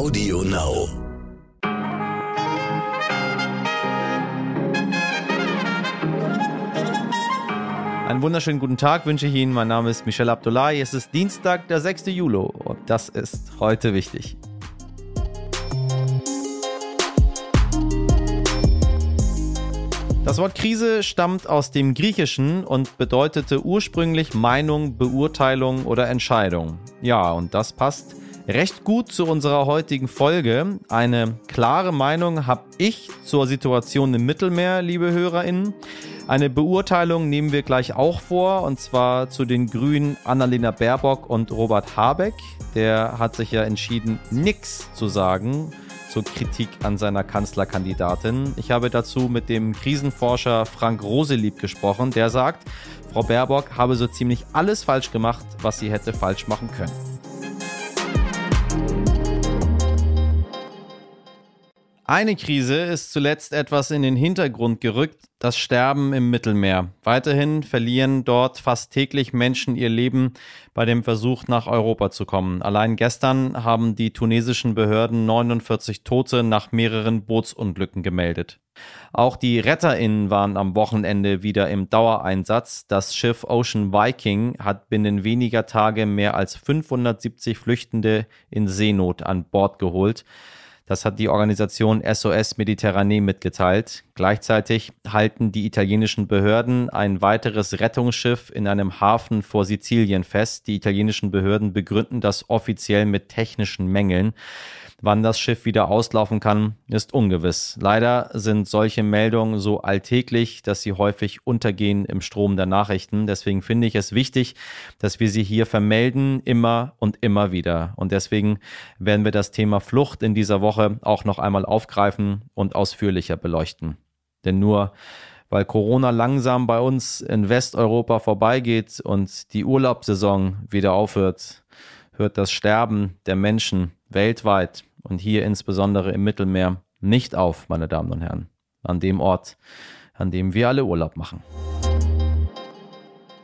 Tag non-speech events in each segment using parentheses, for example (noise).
Audio Now. Einen wunderschönen guten Tag wünsche ich Ihnen. Mein Name ist Michel Abdullahi. Es ist Dienstag, der 6. Juli und das ist heute wichtig. Das Wort Krise stammt aus dem Griechischen und bedeutete ursprünglich Meinung, Beurteilung oder Entscheidung. Ja, und das passt recht gut zu unserer heutigen Folge. Eine klare Meinung habe ich zur Situation im Mittelmeer, liebe Hörerinnen. Eine Beurteilung nehmen wir gleich auch vor, und zwar zu den Grünen Annalena Baerbock und Robert Habeck. Der hat sich ja entschieden, nichts zu sagen zur Kritik an seiner Kanzlerkandidatin. Ich habe dazu mit dem Krisenforscher Frank Roselieb gesprochen, der sagt, Frau Baerbock habe so ziemlich alles falsch gemacht, was sie hätte falsch machen können. Eine Krise ist zuletzt etwas in den Hintergrund gerückt, das Sterben im Mittelmeer. Weiterhin verlieren dort fast täglich Menschen ihr Leben bei dem Versuch, nach Europa zu kommen. Allein gestern haben die tunesischen Behörden 49 Tote nach mehreren Bootsunglücken gemeldet. Auch die RetterInnen waren am Wochenende wieder im Dauereinsatz. Das Schiff Ocean Viking hat binnen weniger Tage mehr als 570 Flüchtende in Seenot an Bord geholt. Das hat die Organisation SOS Mediterranee mitgeteilt. Gleichzeitig halten die italienischen Behörden ein weiteres Rettungsschiff in einem Hafen vor Sizilien fest. Die italienischen Behörden begründen das offiziell mit technischen Mängeln. Wann das Schiff wieder auslaufen kann, ist ungewiss. Leider sind solche Meldungen so alltäglich, dass sie häufig untergehen im Strom der Nachrichten. Deswegen finde ich es wichtig, dass wir sie hier vermelden, immer und immer wieder. Und deswegen werden wir das Thema Flucht in dieser Woche auch noch einmal aufgreifen und ausführlicher beleuchten. Denn nur weil Corona langsam bei uns in Westeuropa vorbeigeht und die Urlaubssaison wieder aufhört, hört das Sterben der Menschen weltweit und hier insbesondere im Mittelmeer nicht auf, meine Damen und Herren, an dem Ort, an dem wir alle Urlaub machen.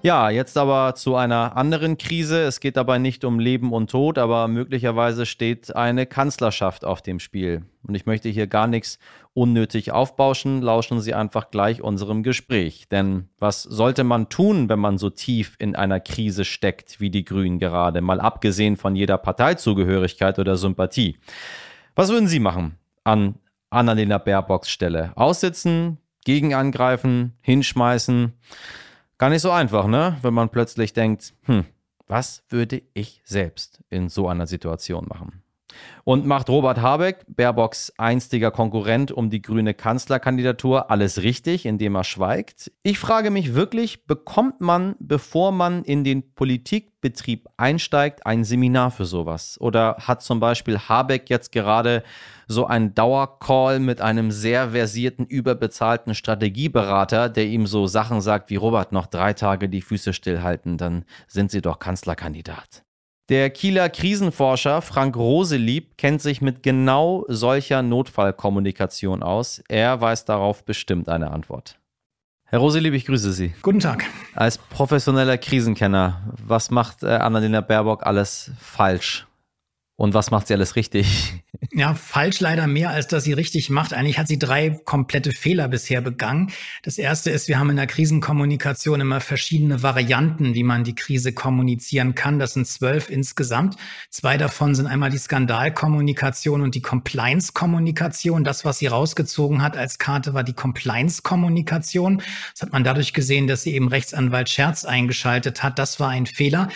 Ja, jetzt aber zu einer anderen Krise. Es geht dabei nicht um Leben und Tod, aber möglicherweise steht eine Kanzlerschaft auf dem Spiel. Und ich möchte hier gar nichts unnötig aufbauschen. Lauschen Sie einfach gleich unserem Gespräch. Denn was sollte man tun, wenn man so tief in einer Krise steckt wie die Grünen gerade? Mal abgesehen von jeder Parteizugehörigkeit oder Sympathie. Was würden Sie machen an Annalena Baerbocks Stelle? Aussitzen, gegenangreifen, hinschmeißen? Gar nicht so einfach, ne? Wenn man plötzlich denkt, hm, was würde ich selbst in so einer Situation machen? Und macht Robert Habeck, Baerbocks einstiger Konkurrent um die grüne Kanzlerkandidatur, alles richtig, indem er schweigt? Ich frage mich wirklich, bekommt man, bevor man in den Politikbetrieb einsteigt, ein Seminar für sowas? Oder hat zum Beispiel Habeck jetzt gerade so einen Dauercall mit einem sehr versierten, überbezahlten Strategieberater, der ihm so Sachen sagt wie Robert, noch drei Tage die Füße stillhalten, dann sind Sie doch Kanzlerkandidat. Der Kieler Krisenforscher Frank Roselieb kennt sich mit genau solcher Notfallkommunikation aus. Er weiß darauf bestimmt eine Antwort. Herr Roselieb, ich grüße Sie. Guten Tag. Als professioneller Krisenkenner, was macht äh, Annalena Baerbock alles falsch? Und was macht sie alles richtig? (laughs) Ja, falsch leider mehr, als dass sie richtig macht. Eigentlich hat sie drei komplette Fehler bisher begangen. Das erste ist, wir haben in der Krisenkommunikation immer verschiedene Varianten, wie man die Krise kommunizieren kann. Das sind zwölf insgesamt. Zwei davon sind einmal die Skandalkommunikation und die Compliance-Kommunikation. Das, was sie rausgezogen hat als Karte, war die Compliance-Kommunikation. Das hat man dadurch gesehen, dass sie eben Rechtsanwalt Scherz eingeschaltet hat. Das war ein Fehler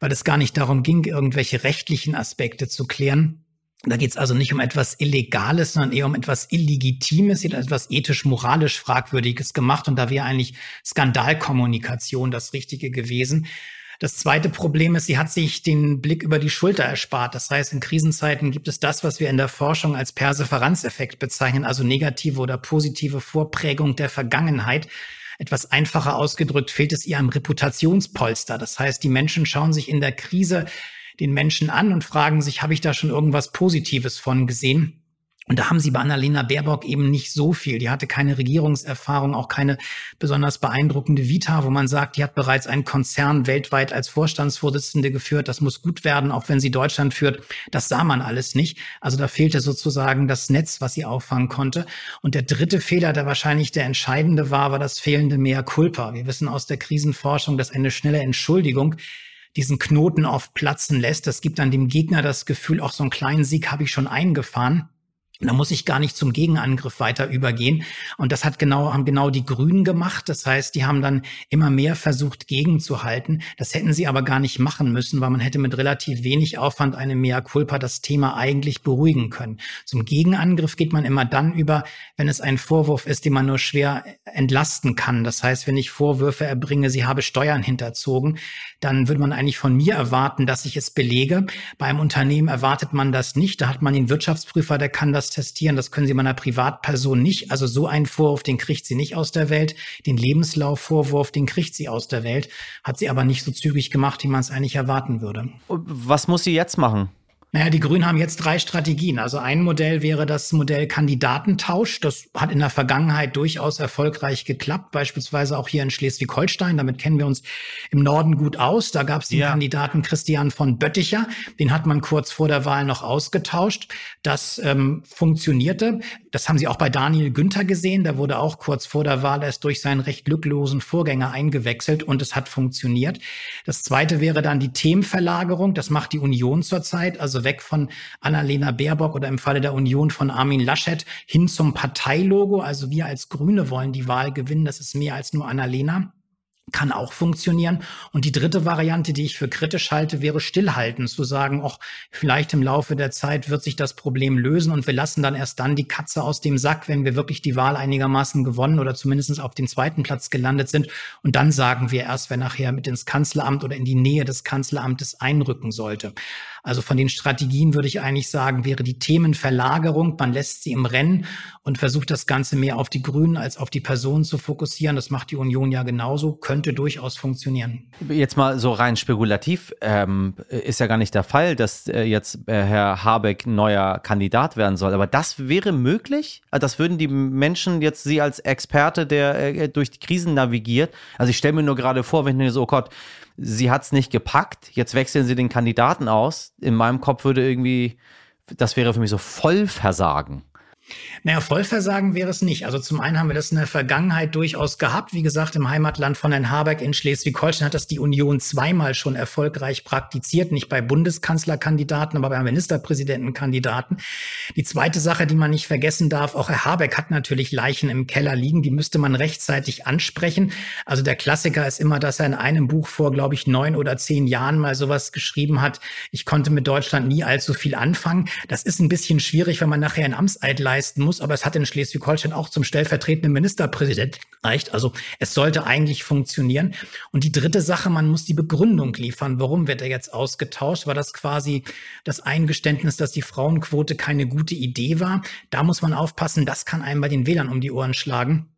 weil es gar nicht darum ging, irgendwelche rechtlichen Aspekte zu klären. Da geht es also nicht um etwas Illegales, sondern eher um etwas Illegitimes, etwas ethisch-moralisch Fragwürdiges gemacht. Und da wäre eigentlich Skandalkommunikation das Richtige gewesen. Das zweite Problem ist, sie hat sich den Blick über die Schulter erspart. Das heißt, in Krisenzeiten gibt es das, was wir in der Forschung als Perseveranzeffekt bezeichnen, also negative oder positive Vorprägung der Vergangenheit. Etwas einfacher ausgedrückt fehlt es ihr am Reputationspolster. Das heißt, die Menschen schauen sich in der Krise den Menschen an und fragen sich, habe ich da schon irgendwas Positives von gesehen? Und da haben sie bei Annalena Baerbock eben nicht so viel. Die hatte keine Regierungserfahrung, auch keine besonders beeindruckende Vita, wo man sagt, die hat bereits einen Konzern weltweit als Vorstandsvorsitzende geführt. Das muss gut werden, auch wenn sie Deutschland führt. Das sah man alles nicht. Also da fehlte sozusagen das Netz, was sie auffangen konnte. Und der dritte Fehler, der wahrscheinlich der entscheidende war, war das fehlende Mea culpa. Wir wissen aus der Krisenforschung, dass eine schnelle Entschuldigung diesen Knoten oft platzen lässt. Das gibt dann dem Gegner das Gefühl, auch so einen kleinen Sieg habe ich schon eingefahren. Da muss ich gar nicht zum Gegenangriff weiter übergehen. Und das hat genau, haben genau die Grünen gemacht. Das heißt, die haben dann immer mehr versucht, gegenzuhalten. Das hätten sie aber gar nicht machen müssen, weil man hätte mit relativ wenig Aufwand eine Mea culpa das Thema eigentlich beruhigen können. Zum Gegenangriff geht man immer dann über, wenn es ein Vorwurf ist, den man nur schwer entlasten kann. Das heißt, wenn ich Vorwürfe erbringe, sie habe Steuern hinterzogen, dann würde man eigentlich von mir erwarten, dass ich es belege. Bei einem Unternehmen erwartet man das nicht. Da hat man den Wirtschaftsprüfer, der kann das testieren. Das können Sie bei einer Privatperson nicht. Also so einen Vorwurf, den kriegt sie nicht aus der Welt. Den Lebenslaufvorwurf, den kriegt sie aus der Welt. Hat sie aber nicht so zügig gemacht, wie man es eigentlich erwarten würde. Was muss sie jetzt machen? Naja, die Grünen haben jetzt drei Strategien. Also ein Modell wäre das Modell Kandidatentausch. Das hat in der Vergangenheit durchaus erfolgreich geklappt, beispielsweise auch hier in Schleswig-Holstein. Damit kennen wir uns im Norden gut aus. Da gab es den ja. Kandidaten Christian von Bötticher. Den hat man kurz vor der Wahl noch ausgetauscht. Das ähm, funktionierte. Das haben Sie auch bei Daniel Günther gesehen. Der wurde auch kurz vor der Wahl erst durch seinen recht glücklosen Vorgänger eingewechselt und es hat funktioniert. Das zweite wäre dann die Themenverlagerung. Das macht die Union zurzeit. Also also weg von Annalena Baerbock oder im Falle der Union von Armin Laschet hin zum Parteilogo. Also wir als Grüne wollen die Wahl gewinnen. Das ist mehr als nur Annalena kann auch funktionieren. Und die dritte Variante, die ich für kritisch halte, wäre stillhalten, zu sagen, auch vielleicht im Laufe der Zeit wird sich das Problem lösen und wir lassen dann erst dann die Katze aus dem Sack, wenn wir wirklich die Wahl einigermaßen gewonnen oder zumindest auf dem zweiten Platz gelandet sind. Und dann sagen wir erst, wer nachher mit ins Kanzleramt oder in die Nähe des Kanzleramtes einrücken sollte. Also von den Strategien würde ich eigentlich sagen, wäre die Themenverlagerung. Man lässt sie im Rennen und versucht das Ganze mehr auf die Grünen als auf die Personen zu fokussieren. Das macht die Union ja genauso, könnte durchaus funktionieren. Jetzt mal so rein spekulativ, ähm, ist ja gar nicht der Fall, dass äh, jetzt äh, Herr Habeck neuer Kandidat werden soll. Aber das wäre möglich? Also das würden die Menschen jetzt Sie als Experte, der äh, durch die Krisen navigiert. Also ich stelle mir nur gerade vor, wenn ich so, oh Gott, sie hat es nicht gepackt, jetzt wechseln sie den Kandidaten aus. In meinem Kopf würde irgendwie, das wäre für mich so Vollversagen. Naja, Vollversagen wäre es nicht. Also zum einen haben wir das in der Vergangenheit durchaus gehabt. Wie gesagt, im Heimatland von Herrn Habeck in Schleswig-Holstein hat das die Union zweimal schon erfolgreich praktiziert. Nicht bei Bundeskanzlerkandidaten, aber bei Ministerpräsidentenkandidaten. Die zweite Sache, die man nicht vergessen darf, auch Herr Habeck hat natürlich Leichen im Keller liegen. Die müsste man rechtzeitig ansprechen. Also der Klassiker ist immer, dass er in einem Buch vor, glaube ich, neun oder zehn Jahren mal sowas geschrieben hat. Ich konnte mit Deutschland nie allzu viel anfangen. Das ist ein bisschen schwierig, wenn man nachher ein Amtseid leisten muss, aber es hat in Schleswig-Holstein auch zum stellvertretenden Ministerpräsident gereicht. Also es sollte eigentlich funktionieren. Und die dritte Sache, man muss die Begründung liefern. Warum wird er jetzt ausgetauscht? War das quasi das Eingeständnis, dass die Frauenquote keine gute Idee war? Da muss man aufpassen, das kann einem bei den Wählern um die Ohren schlagen.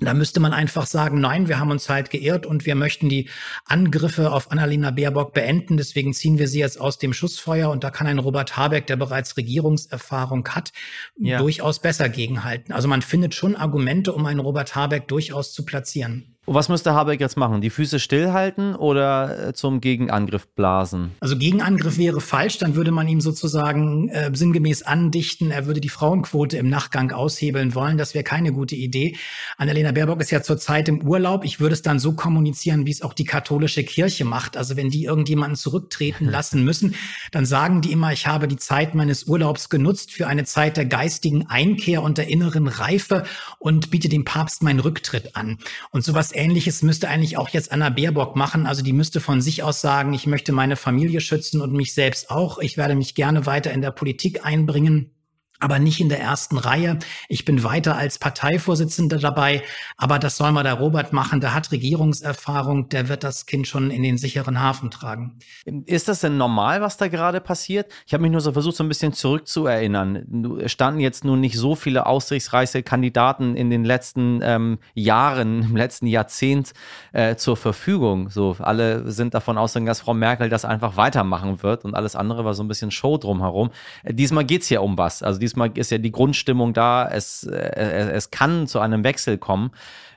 Da müsste man einfach sagen, nein, wir haben uns halt geirrt und wir möchten die Angriffe auf Annalena Baerbock beenden. Deswegen ziehen wir sie jetzt aus dem Schussfeuer und da kann ein Robert Habeck, der bereits Regierungserfahrung hat, ja. durchaus besser gegenhalten. Also man findet schon Argumente, um einen Robert Habeck durchaus zu platzieren. Und was müsste Habeck jetzt machen? Die Füße stillhalten oder äh, zum Gegenangriff blasen? Also Gegenangriff wäre falsch, dann würde man ihm sozusagen äh, sinngemäß andichten, er würde die Frauenquote im Nachgang aushebeln wollen. Das wäre keine gute Idee. Annalena Baerbock ist ja zurzeit im Urlaub. Ich würde es dann so kommunizieren, wie es auch die katholische Kirche macht. Also wenn die irgendjemanden zurücktreten (laughs) lassen müssen, dann sagen die immer, ich habe die Zeit meines Urlaubs genutzt für eine Zeit der geistigen Einkehr und der inneren Reife und biete dem Papst meinen Rücktritt an. Und sowas Ähnliches müsste eigentlich auch jetzt Anna Baerbock machen. Also die müsste von sich aus sagen, ich möchte meine Familie schützen und mich selbst auch. Ich werde mich gerne weiter in der Politik einbringen aber nicht in der ersten Reihe. Ich bin weiter als Parteivorsitzender dabei, aber das soll mal der Robert machen. Der hat Regierungserfahrung, der wird das Kind schon in den sicheren Hafen tragen. Ist das denn normal, was da gerade passiert? Ich habe mich nur so versucht, so ein bisschen zurückzuerinnern. Es standen jetzt nun nicht so viele aussichtsreiche Kandidaten in den letzten ähm, Jahren, (laughs) im letzten Jahrzehnt äh, zur Verfügung. So, alle sind davon ausgegangen, dass Frau Merkel das einfach weitermachen wird und alles andere war so ein bisschen Show drumherum. Äh, diesmal geht es ja um was. Also diesmal ist ja die Grundstimmung da, es, äh, es kann zu einem Wechsel kommen.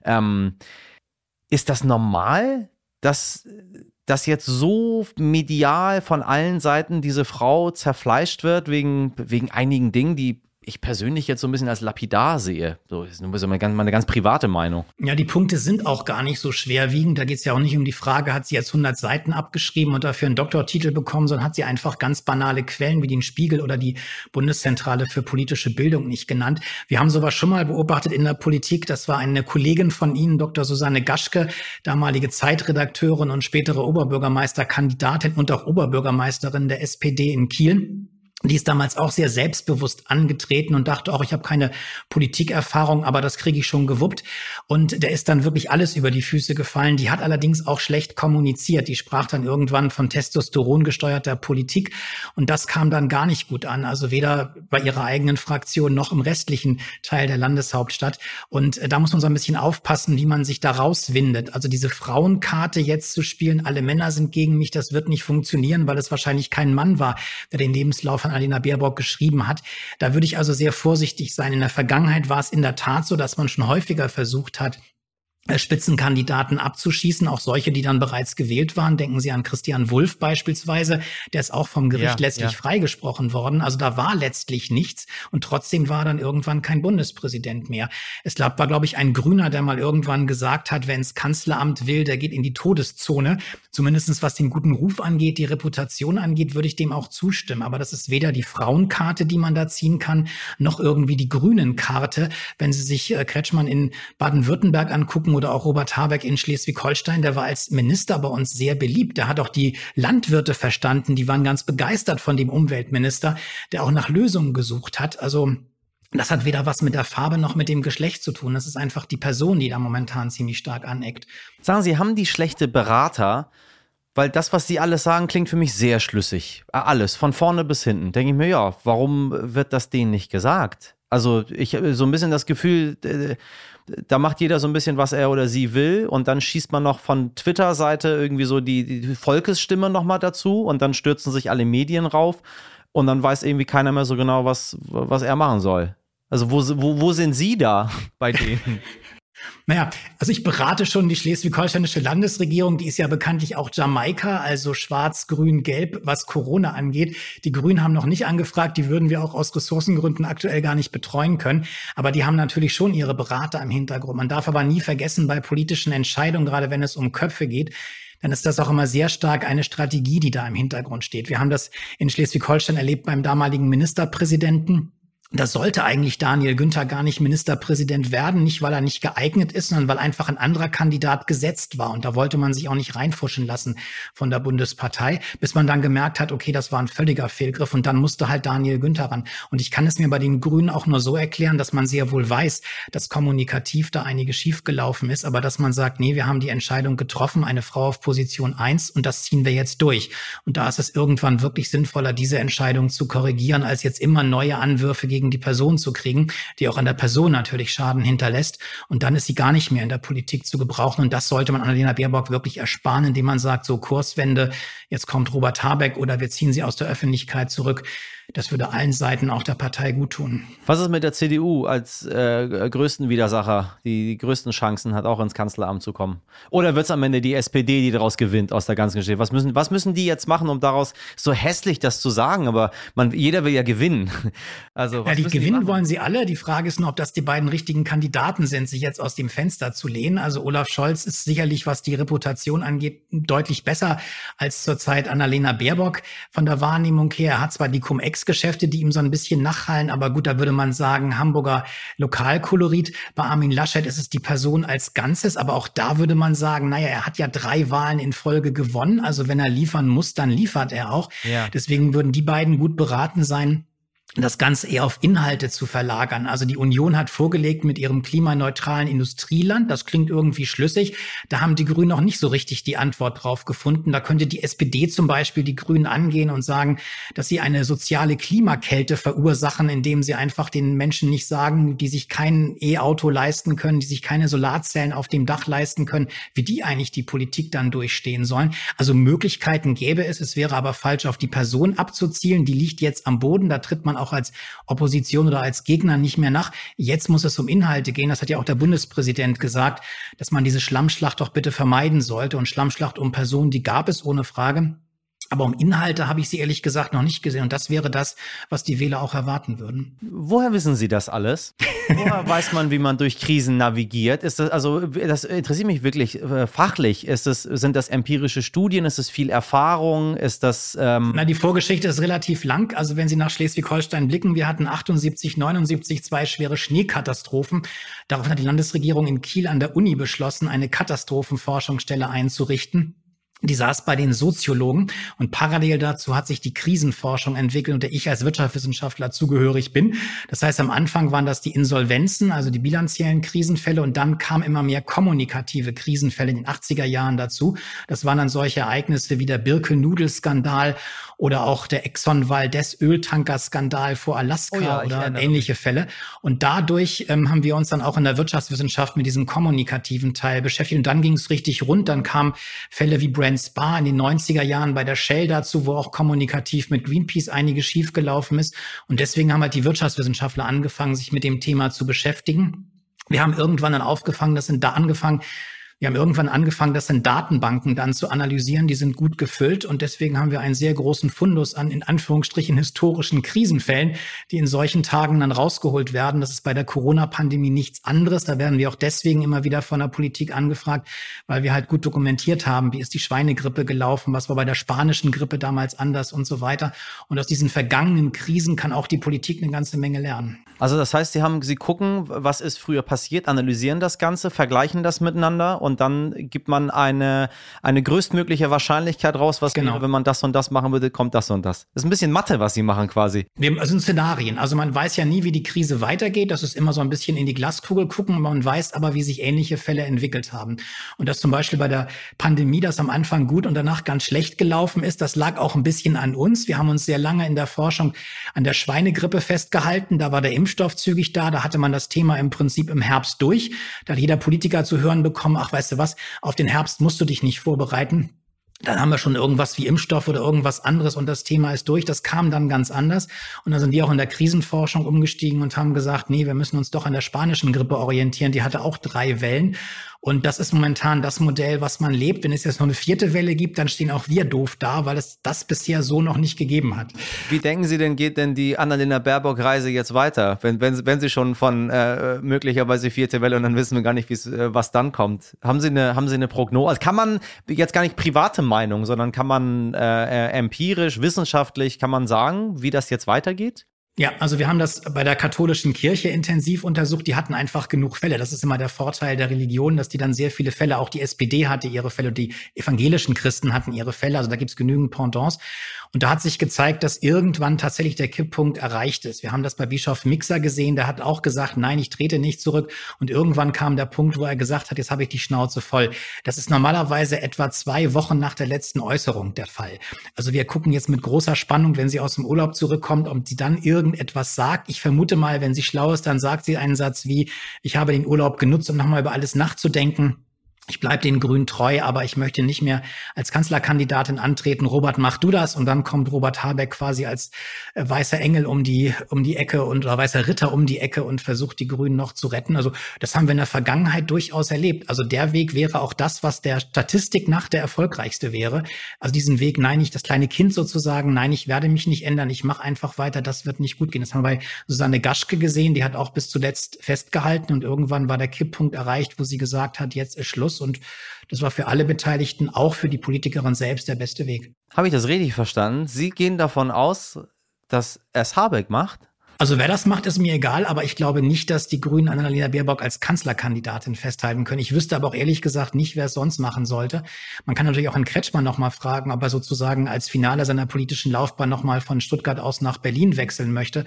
Ähm, ist das normal, dass, dass jetzt so medial von allen Seiten diese Frau zerfleischt wird wegen, wegen einigen Dingen, die ich persönlich jetzt so ein bisschen als lapidar sehe. So ist nur meine ganz, meine ganz private Meinung. Ja, die Punkte sind auch gar nicht so schwerwiegend. Da geht es ja auch nicht um die Frage, hat sie jetzt 100 Seiten abgeschrieben und dafür einen Doktortitel bekommen, sondern hat sie einfach ganz banale Quellen wie den Spiegel oder die Bundeszentrale für politische Bildung nicht genannt. Wir haben sowas schon mal beobachtet in der Politik. Das war eine Kollegin von Ihnen, Dr. Susanne Gaschke, damalige Zeitredakteurin und spätere Oberbürgermeisterkandidatin und auch Oberbürgermeisterin der SPD in Kiel. Die ist damals auch sehr selbstbewusst angetreten und dachte auch, ich habe keine Politikerfahrung, aber das kriege ich schon gewuppt. Und der ist dann wirklich alles über die Füße gefallen. Die hat allerdings auch schlecht kommuniziert. Die sprach dann irgendwann von Testosteron gesteuerter Politik. Und das kam dann gar nicht gut an. Also weder bei ihrer eigenen Fraktion noch im restlichen Teil der Landeshauptstadt. Und äh, da muss man so ein bisschen aufpassen, wie man sich da rauswindet. Also diese Frauenkarte jetzt zu spielen, alle Männer sind gegen mich, das wird nicht funktionieren, weil es wahrscheinlich kein Mann war, der den Lebenslauf von Annalena Baerbock geschrieben hat. Da würde ich also sehr vorsichtig sein. In der Vergangenheit war es in der Tat so, dass man schon häufiger versucht hat, Spitzenkandidaten abzuschießen, auch solche, die dann bereits gewählt waren. Denken Sie an Christian Wulff beispielsweise, der ist auch vom Gericht ja, letztlich ja. freigesprochen worden. Also da war letztlich nichts und trotzdem war dann irgendwann kein Bundespräsident mehr. Es war, glaube ich, ein Grüner, der mal irgendwann gesagt hat, wenn es Kanzleramt will, der geht in die Todeszone. Zumindestens was den guten Ruf angeht, die Reputation angeht, würde ich dem auch zustimmen. Aber das ist weder die Frauenkarte, die man da ziehen kann, noch irgendwie die Grünen-Karte. Wenn Sie sich äh, Kretschmann in Baden-Württemberg angucken, Jung oder auch Robert Habeck in Schleswig-Holstein, der war als Minister bei uns sehr beliebt. Der hat auch die Landwirte verstanden, die waren ganz begeistert von dem Umweltminister, der auch nach Lösungen gesucht hat. Also das hat weder was mit der Farbe noch mit dem Geschlecht zu tun. Das ist einfach die Person, die da momentan ziemlich stark aneckt. Sagen Sie, haben die schlechte Berater? Weil das, was Sie alles sagen, klingt für mich sehr schlüssig. Alles, von vorne bis hinten. Denke ich mir, ja, warum wird das denen nicht gesagt? Also ich habe so ein bisschen das Gefühl, da macht jeder so ein bisschen, was er oder sie will und dann schießt man noch von Twitter-Seite irgendwie so die, die Volkesstimme nochmal dazu und dann stürzen sich alle Medien rauf und dann weiß irgendwie keiner mehr so genau, was, was er machen soll. Also wo, wo, wo sind Sie da (laughs) bei denen? (laughs) Naja, also ich berate schon die schleswig-holsteinische Landesregierung, die ist ja bekanntlich auch Jamaika, also schwarz, grün, gelb, was Corona angeht. Die Grünen haben noch nicht angefragt, die würden wir auch aus Ressourcengründen aktuell gar nicht betreuen können. Aber die haben natürlich schon ihre Berater im Hintergrund. Man darf aber nie vergessen, bei politischen Entscheidungen, gerade wenn es um Köpfe geht, dann ist das auch immer sehr stark eine Strategie, die da im Hintergrund steht. Wir haben das in Schleswig-Holstein erlebt beim damaligen Ministerpräsidenten da sollte eigentlich Daniel Günther gar nicht Ministerpräsident werden, nicht weil er nicht geeignet ist, sondern weil einfach ein anderer Kandidat gesetzt war. Und da wollte man sich auch nicht reinfuschen lassen von der Bundespartei, bis man dann gemerkt hat, okay, das war ein völliger Fehlgriff und dann musste halt Daniel Günther ran. Und ich kann es mir bei den Grünen auch nur so erklären, dass man sehr wohl weiß, dass kommunikativ da einige schiefgelaufen ist, aber dass man sagt, nee, wir haben die Entscheidung getroffen, eine Frau auf Position eins und das ziehen wir jetzt durch. Und da ist es irgendwann wirklich sinnvoller, diese Entscheidung zu korrigieren, als jetzt immer neue Anwürfe gegen gegen die Person zu kriegen, die auch an der Person natürlich Schaden hinterlässt. Und dann ist sie gar nicht mehr in der Politik zu gebrauchen. Und das sollte man Annalena Baerbock wirklich ersparen, indem man sagt, so Kurswende, jetzt kommt Robert Habeck oder wir ziehen sie aus der Öffentlichkeit zurück. Das würde allen Seiten auch der Partei gut tun. Was ist mit der CDU als äh, größten Widersacher, die die größten Chancen hat, auch ins Kanzleramt zu kommen? Oder wird es am Ende die SPD, die daraus gewinnt aus der ganzen Geschichte? Was müssen, was müssen die jetzt machen, um daraus so hässlich das zu sagen? Aber man, jeder will ja gewinnen. (laughs) Also, ja, die gewinnen die wollen sie alle. Die Frage ist nur, ob das die beiden richtigen Kandidaten sind, sich jetzt aus dem Fenster zu lehnen. Also Olaf Scholz ist sicherlich, was die Reputation angeht, deutlich besser als zurzeit Annalena Baerbock von der Wahrnehmung her. Er hat zwar die Cum-Ex Geschäfte, die ihm so ein bisschen nachhallen. Aber gut, da würde man sagen, Hamburger Lokalkolorit. Bei Armin Laschet ist es die Person als Ganzes. Aber auch da würde man sagen, naja, er hat ja drei Wahlen in Folge gewonnen. Also wenn er liefern muss, dann liefert er auch. Ja. Deswegen würden die beiden gut beraten sein, das Ganze eher auf Inhalte zu verlagern. Also die Union hat vorgelegt mit ihrem klimaneutralen Industrieland. Das klingt irgendwie schlüssig. Da haben die Grünen noch nicht so richtig die Antwort drauf gefunden. Da könnte die SPD zum Beispiel die Grünen angehen und sagen, dass sie eine soziale Klimakälte verursachen, indem sie einfach den Menschen nicht sagen, die sich kein E-Auto leisten können, die sich keine Solarzellen auf dem Dach leisten können, wie die eigentlich die Politik dann durchstehen sollen. Also Möglichkeiten gäbe es. Es wäre aber falsch, auf die Person abzuzielen. Die liegt jetzt am Boden. Da tritt man auch als Opposition oder als Gegner nicht mehr nach. Jetzt muss es um Inhalte gehen. Das hat ja auch der Bundespräsident gesagt, dass man diese Schlammschlacht doch bitte vermeiden sollte. Und Schlammschlacht um Personen, die gab es ohne Frage. Aber um Inhalte habe ich sie ehrlich gesagt noch nicht gesehen. Und das wäre das, was die Wähler auch erwarten würden. Woher wissen Sie das alles? Woher (laughs) weiß man, wie man durch Krisen navigiert? Ist das, also, das interessiert mich wirklich äh, fachlich. Ist das, sind das empirische Studien? Ist es viel Erfahrung? Ist das. Ähm Na, die Vorgeschichte ist relativ lang. Also, wenn Sie nach Schleswig-Holstein blicken, wir hatten 78, 79 zwei schwere Schneekatastrophen. Daraufhin hat die Landesregierung in Kiel an der Uni beschlossen, eine Katastrophenforschungsstelle einzurichten. Die saß bei den Soziologen und parallel dazu hat sich die Krisenforschung entwickelt, und der ich als Wirtschaftswissenschaftler zugehörig bin. Das heißt, am Anfang waren das die Insolvenzen, also die bilanziellen Krisenfälle und dann kamen immer mehr kommunikative Krisenfälle in den 80er Jahren dazu. Das waren dann solche Ereignisse wie der Birkel-Nudelskandal oder auch der Exxon Valdez Öltankerskandal vor Alaska oh ja, oder ähnliche Fälle. Und dadurch ähm, haben wir uns dann auch in der Wirtschaftswissenschaft mit diesem kommunikativen Teil beschäftigt. Und dann ging es richtig rund. Dann kamen Fälle wie Brand Spa in den 90er Jahren bei der Shell dazu, wo auch kommunikativ mit Greenpeace einiges schiefgelaufen ist. Und deswegen haben halt die Wirtschaftswissenschaftler angefangen, sich mit dem Thema zu beschäftigen. Wir haben irgendwann dann aufgefangen, das sind da angefangen, wir haben irgendwann angefangen, das in Datenbanken dann zu analysieren. Die sind gut gefüllt und deswegen haben wir einen sehr großen Fundus an in Anführungsstrichen historischen Krisenfällen, die in solchen Tagen dann rausgeholt werden. Das ist bei der Corona-Pandemie nichts anderes. Da werden wir auch deswegen immer wieder von der Politik angefragt, weil wir halt gut dokumentiert haben, wie ist die Schweinegrippe gelaufen, was war bei der spanischen Grippe damals anders und so weiter. Und aus diesen vergangenen Krisen kann auch die Politik eine ganze Menge lernen. Also das heißt, Sie haben, Sie gucken, was ist früher passiert, analysieren das Ganze, vergleichen das miteinander und dann gibt man eine, eine größtmögliche Wahrscheinlichkeit raus, was genau. wäre, wenn man das und das machen würde, kommt das und das. Das ist ein bisschen Mathe, was Sie machen quasi. Wir, also Szenarien. Also man weiß ja nie, wie die Krise weitergeht. Das ist immer so ein bisschen in die Glaskugel gucken. Man weiß aber, wie sich ähnliche Fälle entwickelt haben. Und das zum Beispiel bei der Pandemie, das am Anfang gut und danach ganz schlecht gelaufen ist, das lag auch ein bisschen an uns. Wir haben uns sehr lange in der Forschung an der Schweinegrippe festgehalten. Da war der Impfstoff zügig da. Da hatte man das Thema im Prinzip im Herbst durch. Da hat jeder Politiker zu hören bekommen, ach, weißt du was, auf den Herbst musst du dich nicht vorbereiten dann haben wir schon irgendwas wie Impfstoff oder irgendwas anderes und das Thema ist durch. Das kam dann ganz anders. Und dann sind wir auch in der Krisenforschung umgestiegen und haben gesagt, nee, wir müssen uns doch an der spanischen Grippe orientieren. Die hatte auch drei Wellen. Und das ist momentan das Modell, was man lebt. Wenn es jetzt noch eine vierte Welle gibt, dann stehen auch wir doof da, weil es das bisher so noch nicht gegeben hat. Wie denken Sie denn, geht denn die Annalena Baerbock-Reise jetzt weiter? Wenn, wenn, wenn Sie schon von äh, möglicherweise vierte Welle und dann wissen wir gar nicht, äh, was dann kommt. Haben Sie eine, haben Sie eine Prognose? Also kann man jetzt gar nicht private Meinung, sondern kann man äh, empirisch, wissenschaftlich, kann man sagen, wie das jetzt weitergeht? Ja, also wir haben das bei der katholischen Kirche intensiv untersucht. Die hatten einfach genug Fälle. Das ist immer der Vorteil der Religion, dass die dann sehr viele Fälle, auch die SPD hatte ihre Fälle, die evangelischen Christen hatten ihre Fälle. Also da gibt's genügend Pendants. Und da hat sich gezeigt, dass irgendwann tatsächlich der Kipppunkt erreicht ist. Wir haben das bei Bischof Mixer gesehen. Der hat auch gesagt, nein, ich trete nicht zurück. Und irgendwann kam der Punkt, wo er gesagt hat, jetzt habe ich die Schnauze voll. Das ist normalerweise etwa zwei Wochen nach der letzten Äußerung der Fall. Also wir gucken jetzt mit großer Spannung, wenn sie aus dem Urlaub zurückkommt, ob sie dann irgendetwas sagt. Ich vermute mal, wenn sie schlau ist, dann sagt sie einen Satz wie, ich habe den Urlaub genutzt, um nochmal über alles nachzudenken ich bleibe den Grünen treu, aber ich möchte nicht mehr als Kanzlerkandidatin antreten. Robert, mach du das. Und dann kommt Robert Habeck quasi als äh, weißer Engel um die, um die Ecke und oder weißer Ritter um die Ecke und versucht, die Grünen noch zu retten. Also das haben wir in der Vergangenheit durchaus erlebt. Also der Weg wäre auch das, was der Statistik nach der erfolgreichste wäre. Also diesen Weg, nein, ich das kleine Kind sozusagen, nein, ich werde mich nicht ändern, ich mache einfach weiter, das wird nicht gut gehen. Das haben wir bei Susanne Gaschke gesehen, die hat auch bis zuletzt festgehalten und irgendwann war der Kipppunkt erreicht, wo sie gesagt hat, jetzt ist Schluss. Schluss. Und das war für alle Beteiligten, auch für die Politikerin selbst, der beste Weg. Habe ich das richtig verstanden? Sie gehen davon aus, dass es Habeck macht? Also wer das macht, ist mir egal, aber ich glaube nicht, dass die Grünen Annalena Baerbock als Kanzlerkandidatin festhalten können. Ich wüsste aber auch ehrlich gesagt nicht, wer es sonst machen sollte. Man kann natürlich auch Herrn Kretschmann nochmal fragen, ob er sozusagen als Finale seiner politischen Laufbahn nochmal von Stuttgart aus nach Berlin wechseln möchte.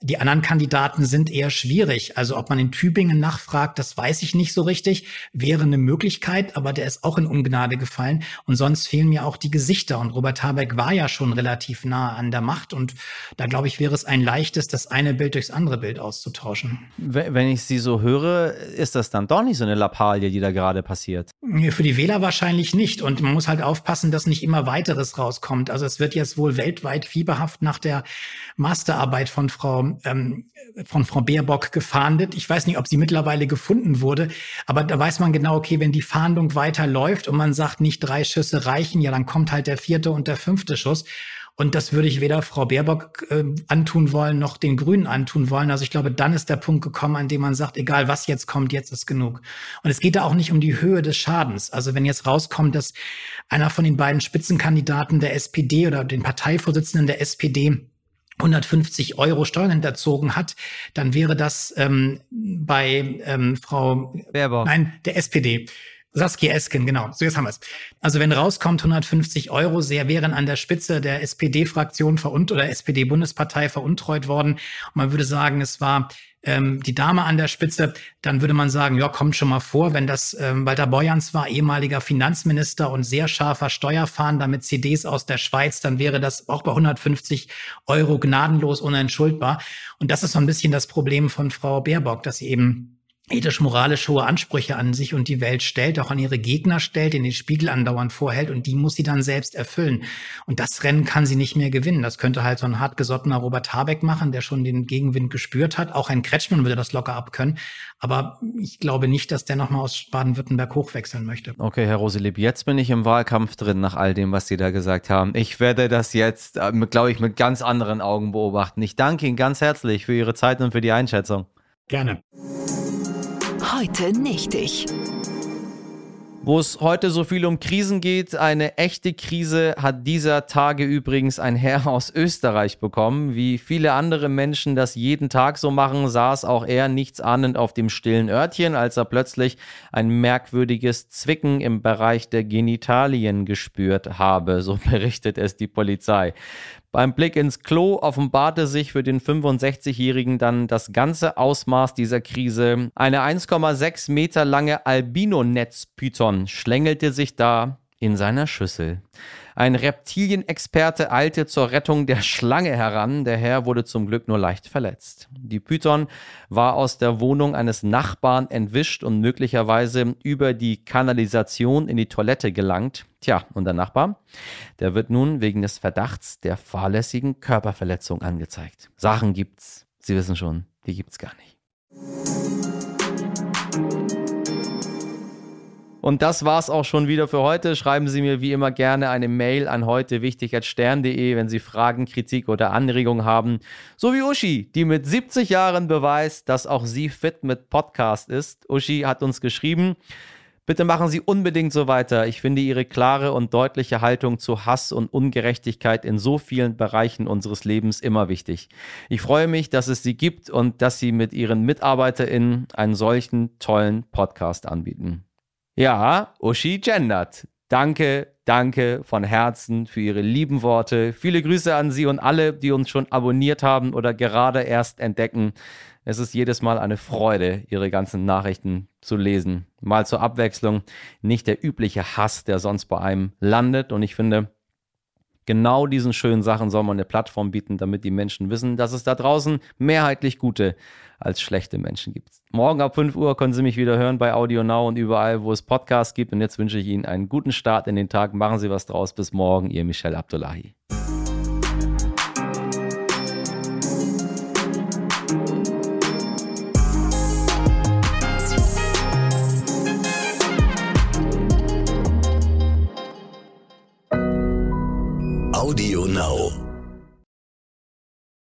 Die anderen Kandidaten sind eher schwierig. Also ob man in Tübingen nachfragt, das weiß ich nicht so richtig. Wäre eine Möglichkeit, aber der ist auch in Ungnade gefallen. Und sonst fehlen mir auch die Gesichter. Und Robert Habeck war ja schon relativ nah an der Macht. Und da glaube ich, wäre es ein leichtes, das eine Bild durchs andere Bild auszutauschen. Wenn ich Sie so höre, ist das dann doch nicht so eine Lappalie, die da gerade passiert? Für die Wähler wahrscheinlich nicht. Und man muss halt aufpassen, dass nicht immer weiteres rauskommt. Also es wird jetzt wohl weltweit fieberhaft nach der Masterarbeit von Frau ähm, von Frau Baerbock gefahndet. Ich weiß nicht, ob sie mittlerweile gefunden wurde, aber da weiß man genau, okay, wenn die Fahndung weiterläuft und man sagt, nicht drei Schüsse reichen, ja, dann kommt halt der vierte und der fünfte Schuss. Und das würde ich weder Frau Baerbock äh, antun wollen, noch den Grünen antun wollen. Also ich glaube, dann ist der Punkt gekommen, an dem man sagt, egal was jetzt kommt, jetzt ist genug. Und es geht da auch nicht um die Höhe des Schadens. Also wenn jetzt rauskommt, dass einer von den beiden Spitzenkandidaten der SPD oder den Parteivorsitzenden der SPD 150 Euro Steuern hinterzogen hat, dann wäre das ähm, bei ähm, Frau Baerbock. Nein, der SPD. Saskia Esken, genau. So, jetzt haben wir es. Also wenn rauskommt, 150 Euro sehr wären an der Spitze der SPD-Fraktion verunt oder SPD-Bundespartei veruntreut worden. Und man würde sagen, es war ähm, die Dame an der Spitze, dann würde man sagen, ja, kommt schon mal vor, wenn das ähm, Walter Beuerns war, ehemaliger Finanzminister und sehr scharfer Steuerfahnder mit CDs aus der Schweiz, dann wäre das auch bei 150 Euro gnadenlos unentschuldbar. Und das ist so ein bisschen das Problem von Frau Baerbock, dass sie eben ethisch-moralisch hohe Ansprüche an sich und die Welt stellt, auch an ihre Gegner stellt, in den Spiegel andauernd vorhält und die muss sie dann selbst erfüllen. Und das Rennen kann sie nicht mehr gewinnen. Das könnte halt so ein hartgesottener Robert Habeck machen, der schon den Gegenwind gespürt hat. Auch ein Kretschmann würde das locker abkönnen. Aber ich glaube nicht, dass der nochmal aus Baden-Württemberg hochwechseln möchte. Okay, Herr Roselieb, jetzt bin ich im Wahlkampf drin nach all dem, was Sie da gesagt haben. Ich werde das jetzt, äh, glaube ich, mit ganz anderen Augen beobachten. Ich danke Ihnen ganz herzlich für Ihre Zeit und für die Einschätzung. Gerne. Heute nicht ich. Wo es heute so viel um Krisen geht, eine echte Krise hat dieser Tage übrigens ein Herr (laughs) aus Österreich bekommen. Wie viele andere Menschen das jeden Tag so machen, saß auch er nichts ahnend auf dem stillen Örtchen, als er plötzlich ein merkwürdiges Zwicken im Bereich der Genitalien gespürt habe, so (laughs) berichtet es die Polizei. Beim Blick ins Klo offenbarte sich für den 65-Jährigen dann das ganze Ausmaß dieser Krise. Eine 1,6 Meter lange Albino-Netz-Python schlängelte sich da in seiner Schüssel. Ein Reptilienexperte eilte zur Rettung der Schlange heran. Der Herr wurde zum Glück nur leicht verletzt. Die Python war aus der Wohnung eines Nachbarn entwischt und möglicherweise über die Kanalisation in die Toilette gelangt. Tja, und der Nachbar, der wird nun wegen des Verdachts der fahrlässigen Körperverletzung angezeigt. Sachen gibt's. Sie wissen schon, die gibt's gar nicht. Und das war's auch schon wieder für heute. Schreiben Sie mir wie immer gerne eine Mail an heute wichtig.stern.de, wenn Sie Fragen, Kritik oder Anregungen haben. So wie Uschi, die mit 70 Jahren beweist, dass auch sie fit mit Podcast ist. Uschi hat uns geschrieben, Bitte machen Sie unbedingt so weiter. Ich finde Ihre klare und deutliche Haltung zu Hass und Ungerechtigkeit in so vielen Bereichen unseres Lebens immer wichtig. Ich freue mich, dass es Sie gibt und dass Sie mit Ihren MitarbeiterInnen einen solchen tollen Podcast anbieten. Ja, Uschi gendert. Danke, danke von Herzen für Ihre lieben Worte. Viele Grüße an Sie und alle, die uns schon abonniert haben oder gerade erst entdecken. Es ist jedes Mal eine Freude, Ihre ganzen Nachrichten zu lesen. Mal zur Abwechslung nicht der übliche Hass, der sonst bei einem landet. Und ich finde, genau diesen schönen Sachen soll man eine Plattform bieten, damit die Menschen wissen, dass es da draußen mehrheitlich gute als schlechte Menschen gibt. Morgen ab 5 Uhr können Sie mich wieder hören bei Audio Now und überall, wo es Podcasts gibt. Und jetzt wünsche ich Ihnen einen guten Start in den Tag. Machen Sie was draus. Bis morgen, Ihr Michel Abdullahi.